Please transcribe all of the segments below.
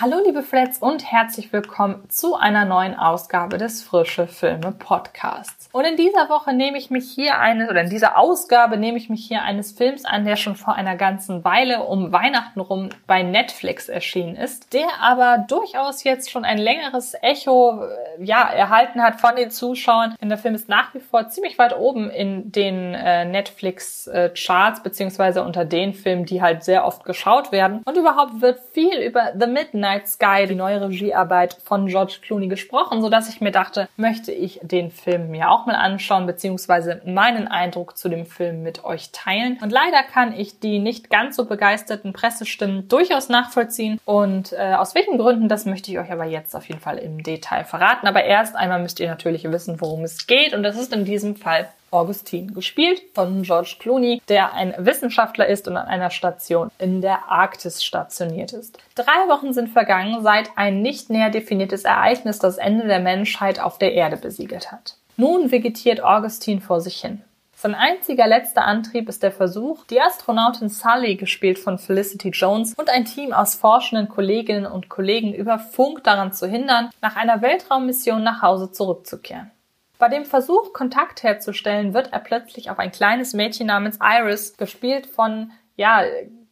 Hallo liebe Freds und herzlich willkommen zu einer neuen Ausgabe des Frische Filme Podcasts. Und in dieser Woche nehme ich mich hier eines, oder in dieser Ausgabe nehme ich mich hier eines Films an, der schon vor einer ganzen Weile um Weihnachten rum bei Netflix erschienen ist, der aber durchaus jetzt schon ein längeres Echo, äh, ja, erhalten hat von den Zuschauern. Denn der Film ist nach wie vor ziemlich weit oben in den äh, Netflix äh, Charts, beziehungsweise unter den Filmen, die halt sehr oft geschaut werden. Und überhaupt wird viel über The Midnight Night Sky, die neue Regiearbeit von George Clooney gesprochen, so dass ich mir dachte, möchte ich den Film mir auch mal anschauen, beziehungsweise meinen Eindruck zu dem Film mit euch teilen. Und leider kann ich die nicht ganz so begeisterten Pressestimmen durchaus nachvollziehen. Und äh, aus welchen Gründen, das möchte ich euch aber jetzt auf jeden Fall im Detail verraten. Aber erst einmal müsst ihr natürlich wissen, worum es geht. Und das ist in diesem Fall Augustin, gespielt von George Clooney, der ein Wissenschaftler ist und an einer Station in der Arktis stationiert ist. Drei Wochen sind vergangen, seit ein nicht näher definiertes Ereignis das Ende der Menschheit auf der Erde besiegelt hat. Nun vegetiert Augustin vor sich hin. Sein einziger letzter Antrieb ist der Versuch, die Astronautin Sully, gespielt von Felicity Jones, und ein Team aus forschenden Kolleginnen und Kollegen über Funk daran zu hindern, nach einer Weltraummission nach Hause zurückzukehren. Bei dem Versuch, Kontakt herzustellen, wird er plötzlich auf ein kleines Mädchen namens Iris, gespielt von, ja,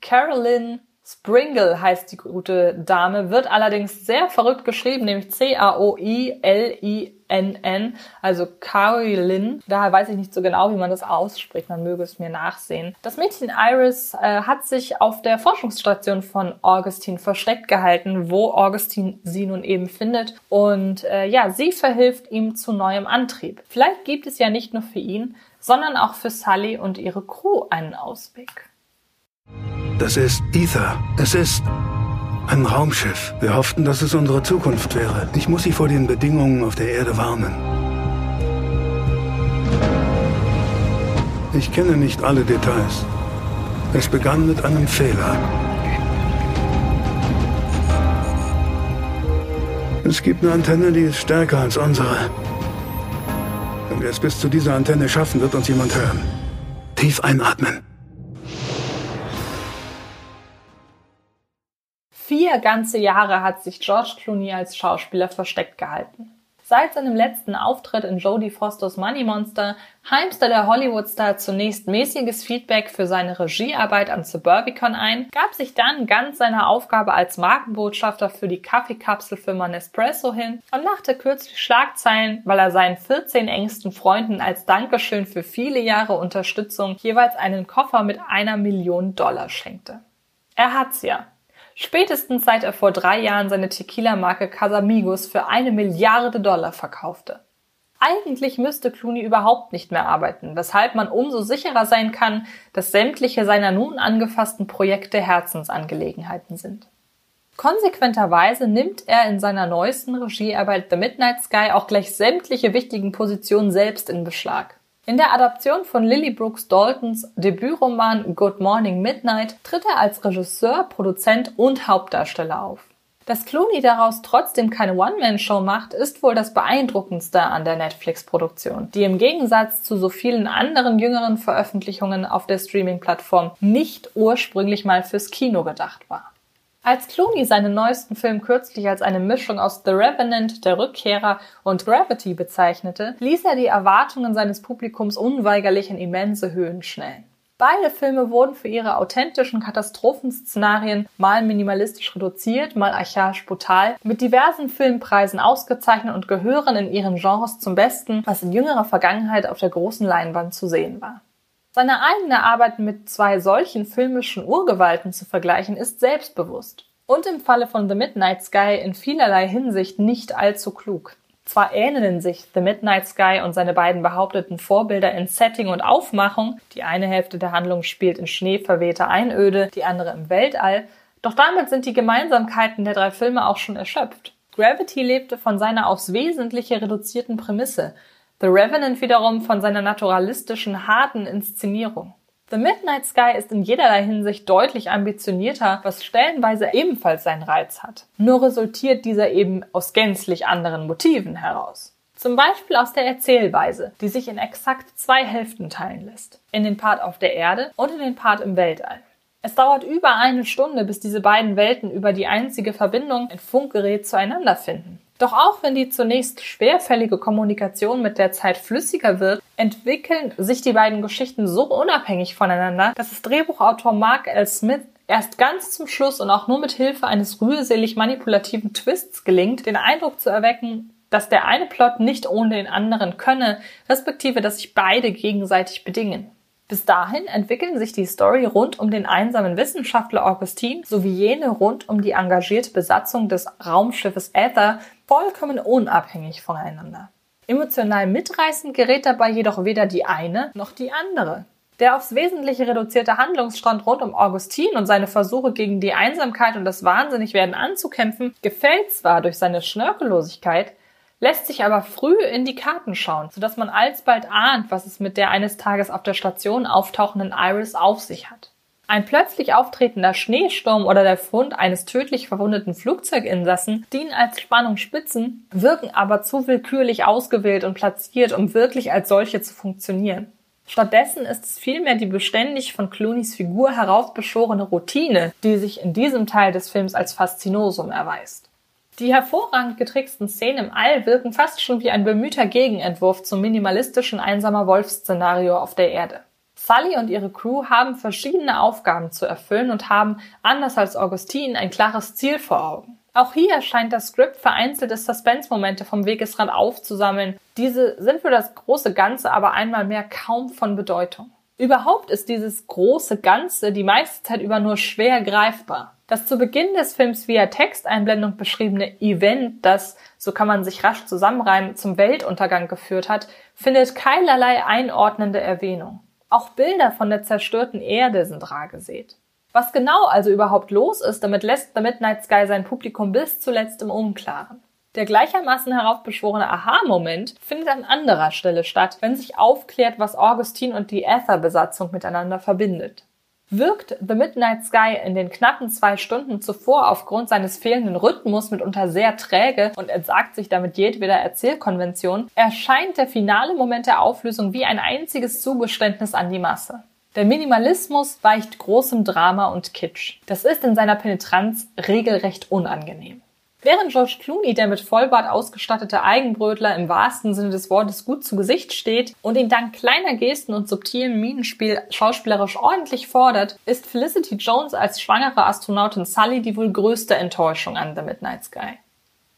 Carolyn Springle heißt die gute Dame, wird allerdings sehr verrückt geschrieben, nämlich C-A-O-I-L-I-N-N, also Carolyn. Daher weiß ich nicht so genau, wie man das ausspricht, man möge es mir nachsehen. Das Mädchen Iris äh, hat sich auf der Forschungsstation von Augustine versteckt gehalten, wo Augustine sie nun eben findet. Und äh, ja, sie verhilft ihm zu neuem Antrieb. Vielleicht gibt es ja nicht nur für ihn, sondern auch für Sully und ihre Crew einen Ausweg. Das ist Ether. Es ist ein Raumschiff. Wir hofften, dass es unsere Zukunft wäre. Ich muss Sie vor den Bedingungen auf der Erde warnen. Ich kenne nicht alle Details. Es begann mit einem Fehler. Es gibt eine Antenne, die ist stärker als unsere. Wenn wir es bis zu dieser Antenne schaffen, wird uns jemand hören. Tief einatmen. Vier ganze Jahre hat sich George Clooney als Schauspieler versteckt gehalten. Seit seinem letzten Auftritt in Jodie Fosters Money Monster heimste der Hollywoodstar zunächst mäßiges Feedback für seine Regiearbeit an Suburbicon ein, gab sich dann ganz seiner Aufgabe als Markenbotschafter für die Kaffeekapselfirma Nespresso hin und machte kürzlich Schlagzeilen, weil er seinen 14 engsten Freunden als Dankeschön für viele Jahre Unterstützung jeweils einen Koffer mit einer Million Dollar schenkte. Er hat's ja. Spätestens seit er vor drei Jahren seine Tequila-Marke Casamigos für eine Milliarde Dollar verkaufte. Eigentlich müsste Clooney überhaupt nicht mehr arbeiten, weshalb man umso sicherer sein kann, dass sämtliche seiner nun angefassten Projekte Herzensangelegenheiten sind. Konsequenterweise nimmt er in seiner neuesten Regiearbeit The Midnight Sky auch gleich sämtliche wichtigen Positionen selbst in Beschlag. In der Adaption von Lily Brooks Daltons Debütroman Good Morning Midnight tritt er als Regisseur, Produzent und Hauptdarsteller auf. Dass Clooney daraus trotzdem keine One-Man-Show macht, ist wohl das Beeindruckendste an der Netflix-Produktion, die im Gegensatz zu so vielen anderen jüngeren Veröffentlichungen auf der Streaming-Plattform nicht ursprünglich mal fürs Kino gedacht war. Als Clooney seinen neuesten Film kürzlich als eine Mischung aus The Revenant, Der Rückkehrer und Gravity bezeichnete, ließ er die Erwartungen seines Publikums unweigerlich in immense Höhen schnellen. Beide Filme wurden für ihre authentischen Katastrophenszenarien mal minimalistisch reduziert, mal archaisch brutal, mit diversen Filmpreisen ausgezeichnet und gehören in ihren Genres zum Besten, was in jüngerer Vergangenheit auf der großen Leinwand zu sehen war. Seine eigene Arbeit mit zwei solchen filmischen Urgewalten zu vergleichen, ist selbstbewusst. Und im Falle von The Midnight Sky in vielerlei Hinsicht nicht allzu klug. Zwar ähneln sich The Midnight Sky und seine beiden behaupteten Vorbilder in Setting und Aufmachung, die eine Hälfte der Handlung spielt in schneeverwehter Einöde, die andere im Weltall, doch damit sind die Gemeinsamkeiten der drei Filme auch schon erschöpft. Gravity lebte von seiner aufs Wesentliche reduzierten Prämisse, The Revenant wiederum von seiner naturalistischen, harten Inszenierung. The Midnight Sky ist in jederlei Hinsicht deutlich ambitionierter, was stellenweise ebenfalls seinen Reiz hat. Nur resultiert dieser eben aus gänzlich anderen Motiven heraus. Zum Beispiel aus der Erzählweise, die sich in exakt zwei Hälften teilen lässt. In den Part auf der Erde und in den Part im Weltall. Es dauert über eine Stunde, bis diese beiden Welten über die einzige Verbindung, ein Funkgerät, zueinander finden. Doch auch wenn die zunächst schwerfällige Kommunikation mit der Zeit flüssiger wird, entwickeln sich die beiden Geschichten so unabhängig voneinander, dass es Drehbuchautor Mark L. Smith erst ganz zum Schluss und auch nur mit Hilfe eines rührselig manipulativen Twists gelingt, den Eindruck zu erwecken, dass der eine Plot nicht ohne den anderen könne, respektive dass sich beide gegenseitig bedingen. Bis dahin entwickeln sich die Story rund um den einsamen Wissenschaftler Augustin sowie jene rund um die engagierte Besatzung des Raumschiffes Aether vollkommen unabhängig voneinander. Emotional mitreißend gerät dabei jedoch weder die eine noch die andere. Der aufs Wesentliche reduzierte Handlungsstrand rund um Augustin und seine Versuche gegen die Einsamkeit und das Wahnsinnigwerden anzukämpfen, gefällt zwar durch seine Schnörkellosigkeit, lässt sich aber früh in die Karten schauen, sodass man alsbald ahnt, was es mit der eines Tages auf der Station auftauchenden Iris auf sich hat. Ein plötzlich auftretender Schneesturm oder der Fund eines tödlich verwundeten Flugzeuginsassen dienen als Spannungsspitzen, wirken aber zu willkürlich ausgewählt und platziert, um wirklich als solche zu funktionieren. Stattdessen ist es vielmehr die beständig von Clooneys Figur heraufbeschworene Routine, die sich in diesem Teil des Films als Faszinosum erweist. Die hervorragend getricksten Szenen im All wirken fast schon wie ein bemühter Gegenentwurf zum minimalistischen einsamer Wolf-Szenario auf der Erde. Sully und ihre Crew haben verschiedene Aufgaben zu erfüllen und haben, anders als Augustin, ein klares Ziel vor Augen. Auch hier scheint das Skript vereinzelte Suspense-Momente vom Wegesrand aufzusammeln. Diese sind für das große Ganze aber einmal mehr kaum von Bedeutung. Überhaupt ist dieses große Ganze die meiste Zeit über nur schwer greifbar. Das zu Beginn des Films via Texteinblendung beschriebene Event, das, so kann man sich rasch zusammenreimen, zum Weltuntergang geführt hat, findet keinerlei einordnende Erwähnung. Auch Bilder von der zerstörten Erde sind rar gesät. Was genau also überhaupt los ist, damit lässt The Midnight Sky sein Publikum bis zuletzt im Unklaren. Der gleichermaßen heraufbeschworene Aha-Moment findet an anderer Stelle statt, wenn sich aufklärt, was Augustin und die Ether-Besatzung miteinander verbindet. Wirkt The Midnight Sky in den knappen zwei Stunden zuvor aufgrund seines fehlenden Rhythmus mitunter sehr träge und entsagt sich damit jedweder Erzählkonvention, erscheint der finale Moment der Auflösung wie ein einziges Zugeständnis an die Masse. Der Minimalismus weicht großem Drama und Kitsch. Das ist in seiner Penetranz regelrecht unangenehm. Während George Clooney, der mit Vollbart ausgestattete Eigenbrötler im wahrsten Sinne des Wortes gut zu Gesicht steht und ihn dank kleiner Gesten und subtilem Minenspiel schauspielerisch ordentlich fordert, ist Felicity Jones als schwangere Astronautin Sully die wohl größte Enttäuschung an The Midnight Sky.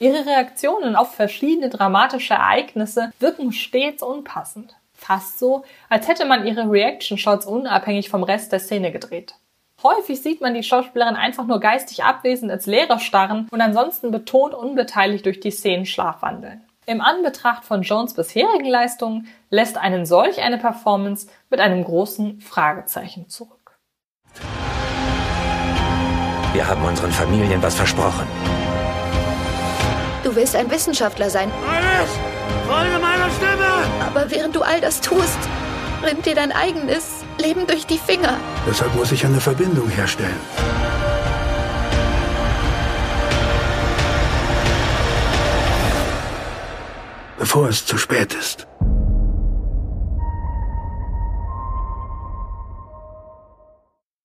Ihre Reaktionen auf verschiedene dramatische Ereignisse wirken stets unpassend. Fast so, als hätte man ihre Reaction-Shots unabhängig vom Rest der Szene gedreht. Häufig sieht man die Schauspielerin einfach nur geistig abwesend ins Leere starren und ansonsten betont unbeteiligt durch die Szenen schlafwandeln. Im Anbetracht von Jones bisherigen Leistungen lässt einen solch eine Performance mit einem großen Fragezeichen zurück. Wir haben unseren Familien was versprochen. Du willst ein Wissenschaftler sein. Alles! Folge meiner Stimme! Aber während du all das tust, rinnt dir dein eigenes Leben durch die Finger. Deshalb muss ich eine Verbindung herstellen. Bevor es zu spät ist.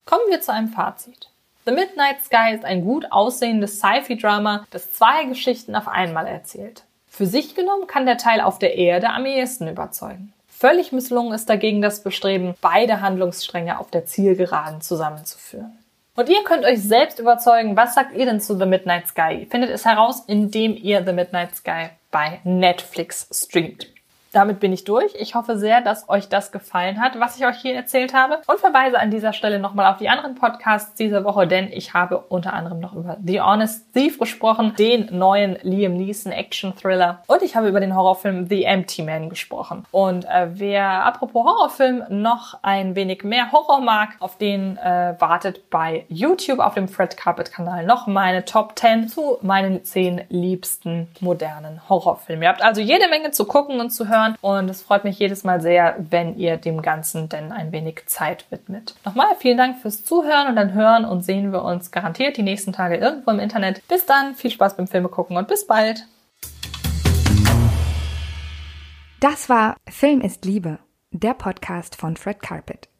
Kommen wir zu einem Fazit. The Midnight Sky ist ein gut aussehendes Sci-Fi-Drama, das zwei Geschichten auf einmal erzählt. Für sich genommen kann der Teil auf der Erde am ehesten überzeugen. Völlig misslungen ist dagegen das Bestreben, beide Handlungsstränge auf der Zielgeraden zusammenzuführen. Und ihr könnt euch selbst überzeugen, was sagt ihr denn zu The Midnight Sky? Findet es heraus, indem ihr The Midnight Sky bei Netflix streamt. Damit bin ich durch. Ich hoffe sehr, dass euch das gefallen hat, was ich euch hier erzählt habe. Und verweise an dieser Stelle nochmal auf die anderen Podcasts dieser Woche, denn ich habe unter anderem noch über The Honest Thief gesprochen, den neuen Liam Neeson Action Thriller. Und ich habe über den Horrorfilm The Empty Man gesprochen. Und äh, wer apropos Horrorfilm noch ein wenig mehr Horror mag, auf den äh, wartet bei YouTube auf dem Fred Carpet Kanal noch meine Top 10 zu meinen 10 liebsten modernen Horrorfilmen. Ihr habt also jede Menge zu gucken und zu hören hören. Und es freut mich jedes Mal sehr, wenn ihr dem Ganzen denn ein wenig Zeit widmet. Nochmal vielen Dank fürs Zuhören und dann hören und sehen wir uns garantiert die nächsten Tage irgendwo im Internet. Bis dann, viel Spaß beim Filme gucken und bis bald. Das war Film ist Liebe, der Podcast von Fred Carpet.